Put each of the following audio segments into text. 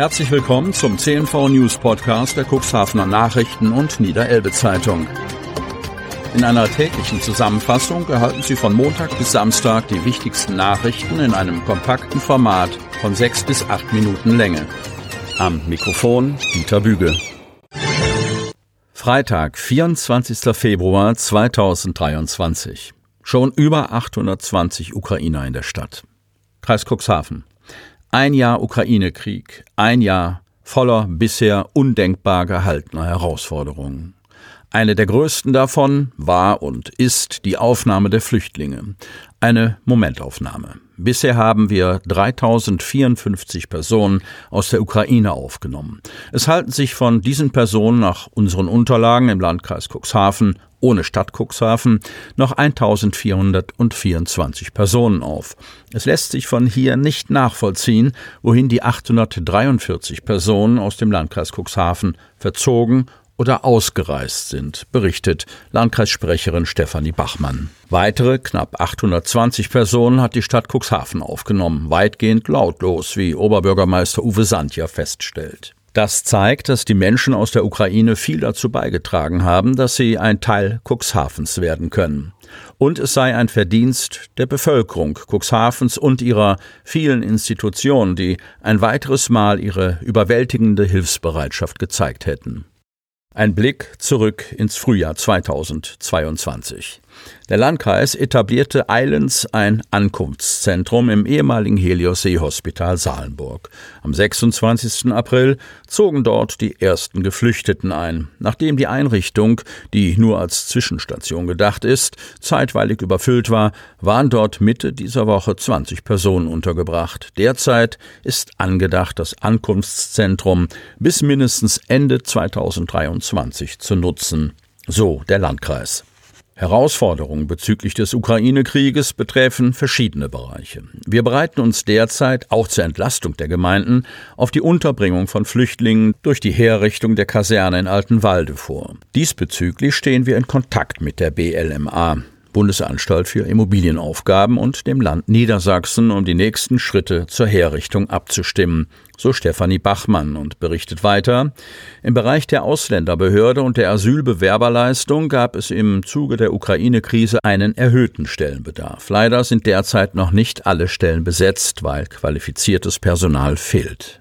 Herzlich willkommen zum CNV News Podcast der Cuxhavener Nachrichten und Niederelbe Zeitung. In einer täglichen Zusammenfassung erhalten Sie von Montag bis Samstag die wichtigsten Nachrichten in einem kompakten Format von sechs bis acht Minuten Länge. Am Mikrofon Dieter Büge. Freitag, 24. Februar 2023. Schon über 820 Ukrainer in der Stadt. Kreis Cuxhaven. Ein Jahr Ukraine-Krieg, ein Jahr voller bisher undenkbar gehaltener Herausforderungen. Eine der größten davon war und ist die Aufnahme der Flüchtlinge. Eine Momentaufnahme. Bisher haben wir 3054 Personen aus der Ukraine aufgenommen. Es halten sich von diesen Personen nach unseren Unterlagen im Landkreis Cuxhaven ohne Stadt Cuxhaven noch 1424 Personen auf. Es lässt sich von hier nicht nachvollziehen, wohin die 843 Personen aus dem Landkreis Cuxhaven verzogen oder ausgereist sind, berichtet Landkreissprecherin Stefanie Bachmann. Weitere knapp 820 Personen hat die Stadt Cuxhaven aufgenommen, weitgehend lautlos, wie Oberbürgermeister Uwe Sandja feststellt. Das zeigt, dass die Menschen aus der Ukraine viel dazu beigetragen haben, dass sie ein Teil Cuxhavens werden können. Und es sei ein Verdienst der Bevölkerung Cuxhavens und ihrer vielen Institutionen, die ein weiteres Mal ihre überwältigende Hilfsbereitschaft gezeigt hätten. Ein Blick zurück ins Frühjahr 2022. Der Landkreis etablierte eilends ein Ankunftszentrum im ehemaligen Helios Seehospital Salenburg. Am 26. April zogen dort die ersten Geflüchteten ein. Nachdem die Einrichtung, die nur als Zwischenstation gedacht ist, zeitweilig überfüllt war, waren dort Mitte dieser Woche 20 Personen untergebracht. Derzeit ist angedacht, das Ankunftszentrum bis mindestens Ende 2023 zu nutzen. So der Landkreis. Herausforderungen bezüglich des Ukraine-Krieges betreffen verschiedene Bereiche. Wir bereiten uns derzeit auch zur Entlastung der Gemeinden auf die Unterbringung von Flüchtlingen durch die Herrichtung der Kaserne in Altenwalde vor. Diesbezüglich stehen wir in Kontakt mit der BLMA. Bundesanstalt für Immobilienaufgaben und dem Land Niedersachsen, um die nächsten Schritte zur Herrichtung abzustimmen, so Stefanie Bachmann und berichtet weiter. Im Bereich der Ausländerbehörde und der Asylbewerberleistung gab es im Zuge der Ukraine-Krise einen erhöhten Stellenbedarf. Leider sind derzeit noch nicht alle Stellen besetzt, weil qualifiziertes Personal fehlt.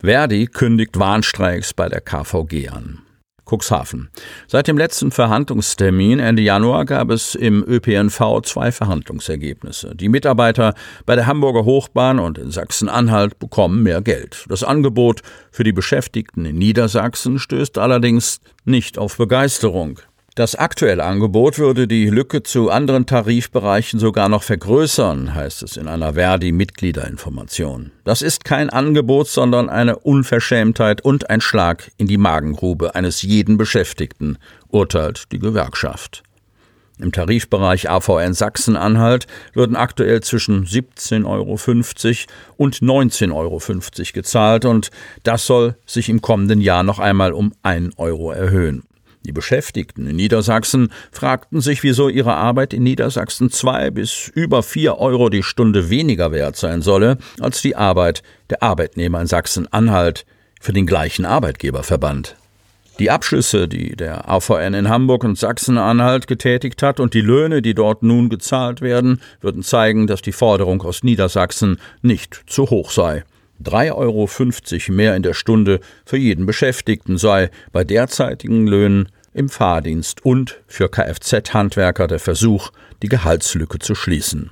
Verdi kündigt Warnstreiks bei der KVG an. Cuxhaven. Seit dem letzten Verhandlungstermin Ende Januar gab es im ÖPNV zwei Verhandlungsergebnisse. Die Mitarbeiter bei der Hamburger Hochbahn und in Sachsen-Anhalt bekommen mehr Geld. Das Angebot für die Beschäftigten in Niedersachsen stößt allerdings nicht auf Begeisterung. Das aktuelle Angebot würde die Lücke zu anderen Tarifbereichen sogar noch vergrößern, heißt es in einer Verdi-Mitgliederinformation. Das ist kein Angebot, sondern eine Unverschämtheit und ein Schlag in die Magengrube eines jeden Beschäftigten, urteilt die Gewerkschaft. Im Tarifbereich AVN Sachsen-Anhalt würden aktuell zwischen 17,50 Euro und 19,50 Euro gezahlt und das soll sich im kommenden Jahr noch einmal um 1 Euro erhöhen. Die Beschäftigten in Niedersachsen fragten sich, wieso ihre Arbeit in Niedersachsen zwei bis über vier Euro die Stunde weniger wert sein solle als die Arbeit der Arbeitnehmer in Sachsen-Anhalt für den gleichen Arbeitgeberverband. Die Abschlüsse, die der AVN in Hamburg und Sachsen-Anhalt getätigt hat und die Löhne, die dort nun gezahlt werden, würden zeigen, dass die Forderung aus Niedersachsen nicht zu hoch sei. 3,50 Euro mehr in der Stunde für jeden Beschäftigten sei bei derzeitigen Löhnen im Fahrdienst und für Kfz-Handwerker der Versuch, die Gehaltslücke zu schließen.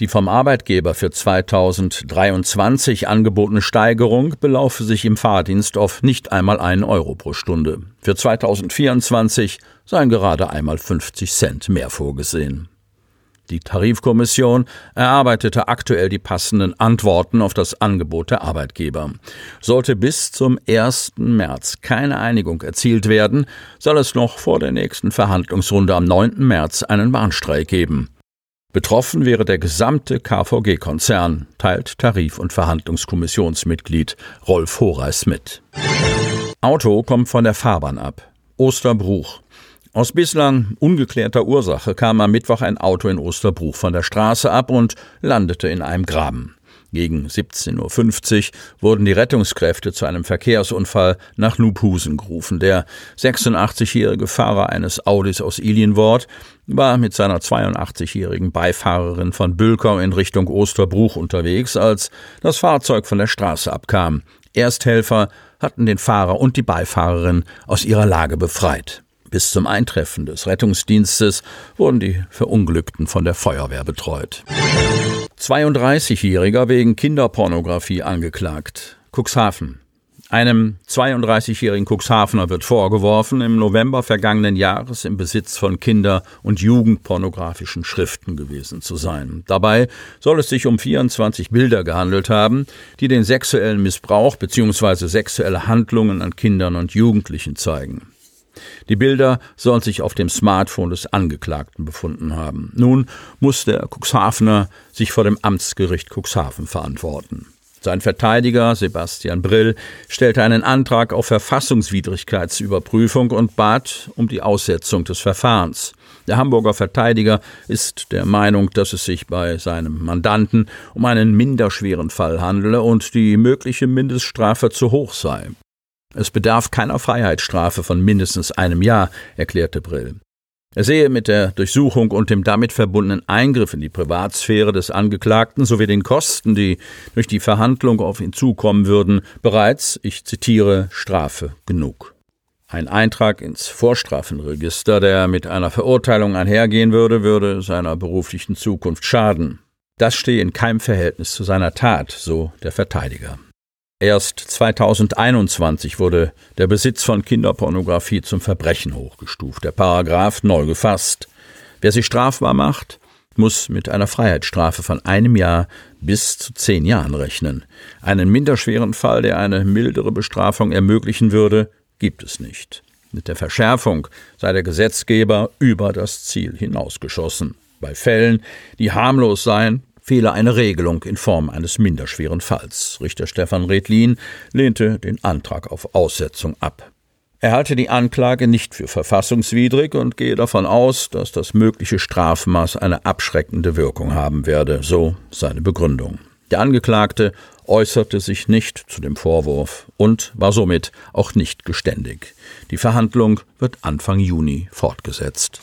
Die vom Arbeitgeber für 2023 angebotene Steigerung belaufe sich im Fahrdienst auf nicht einmal einen Euro pro Stunde. Für 2024 seien gerade einmal 50 Cent mehr vorgesehen. Die Tarifkommission erarbeitete aktuell die passenden Antworten auf das Angebot der Arbeitgeber. Sollte bis zum 1. März keine Einigung erzielt werden, soll es noch vor der nächsten Verhandlungsrunde am 9. März einen Warnstreik geben. Betroffen wäre der gesamte KVG-Konzern, teilt Tarif- und Verhandlungskommissionsmitglied Rolf Horeis mit. Auto kommt von der Fahrbahn ab. Osterbruch. Aus bislang ungeklärter Ursache kam am Mittwoch ein Auto in Osterbruch von der Straße ab und landete in einem Graben. Gegen 17.50 Uhr wurden die Rettungskräfte zu einem Verkehrsunfall nach Nubhusen gerufen. Der 86-jährige Fahrer eines Audis aus Ilienwort war mit seiner 82-jährigen Beifahrerin von Bülkau in Richtung Osterbruch unterwegs, als das Fahrzeug von der Straße abkam. Ersthelfer hatten den Fahrer und die Beifahrerin aus ihrer Lage befreit. Bis zum Eintreffen des Rettungsdienstes wurden die Verunglückten von der Feuerwehr betreut. 32-Jähriger wegen Kinderpornografie angeklagt. Cuxhaven. Einem 32-jährigen Cuxhavener wird vorgeworfen, im November vergangenen Jahres im Besitz von Kinder- und Jugendpornografischen Schriften gewesen zu sein. Dabei soll es sich um 24 Bilder gehandelt haben, die den sexuellen Missbrauch bzw. sexuelle Handlungen an Kindern und Jugendlichen zeigen. Die Bilder sollen sich auf dem Smartphone des Angeklagten befunden haben. Nun muss der Cuxhavener sich vor dem Amtsgericht Cuxhaven verantworten. Sein Verteidiger Sebastian Brill stellte einen Antrag auf Verfassungswidrigkeitsüberprüfung und bat um die Aussetzung des Verfahrens. Der Hamburger Verteidiger ist der Meinung, dass es sich bei seinem Mandanten um einen minderschweren Fall handele und die mögliche Mindeststrafe zu hoch sei. Es bedarf keiner Freiheitsstrafe von mindestens einem Jahr, erklärte Brill. Er sehe mit der Durchsuchung und dem damit verbundenen Eingriff in die Privatsphäre des Angeklagten sowie den Kosten, die durch die Verhandlung auf ihn zukommen würden, bereits, ich zitiere, Strafe genug. Ein Eintrag ins Vorstrafenregister, der mit einer Verurteilung einhergehen würde, würde seiner beruflichen Zukunft schaden. Das stehe in keinem Verhältnis zu seiner Tat, so der Verteidiger. Erst 2021 wurde der Besitz von Kinderpornografie zum Verbrechen hochgestuft, der Paragraph neu gefasst. Wer sich strafbar macht, muss mit einer Freiheitsstrafe von einem Jahr bis zu zehn Jahren rechnen. Einen minderschweren Fall, der eine mildere Bestrafung ermöglichen würde, gibt es nicht. Mit der Verschärfung sei der Gesetzgeber über das Ziel hinausgeschossen. Bei Fällen, die harmlos seien, fehle eine Regelung in Form eines minderschweren Falls. Richter Stefan Redlin lehnte den Antrag auf Aussetzung ab. Er halte die Anklage nicht für verfassungswidrig und gehe davon aus, dass das mögliche Strafmaß eine abschreckende Wirkung haben werde, so seine Begründung. Der Angeklagte äußerte sich nicht zu dem Vorwurf und war somit auch nicht geständig. Die Verhandlung wird Anfang Juni fortgesetzt.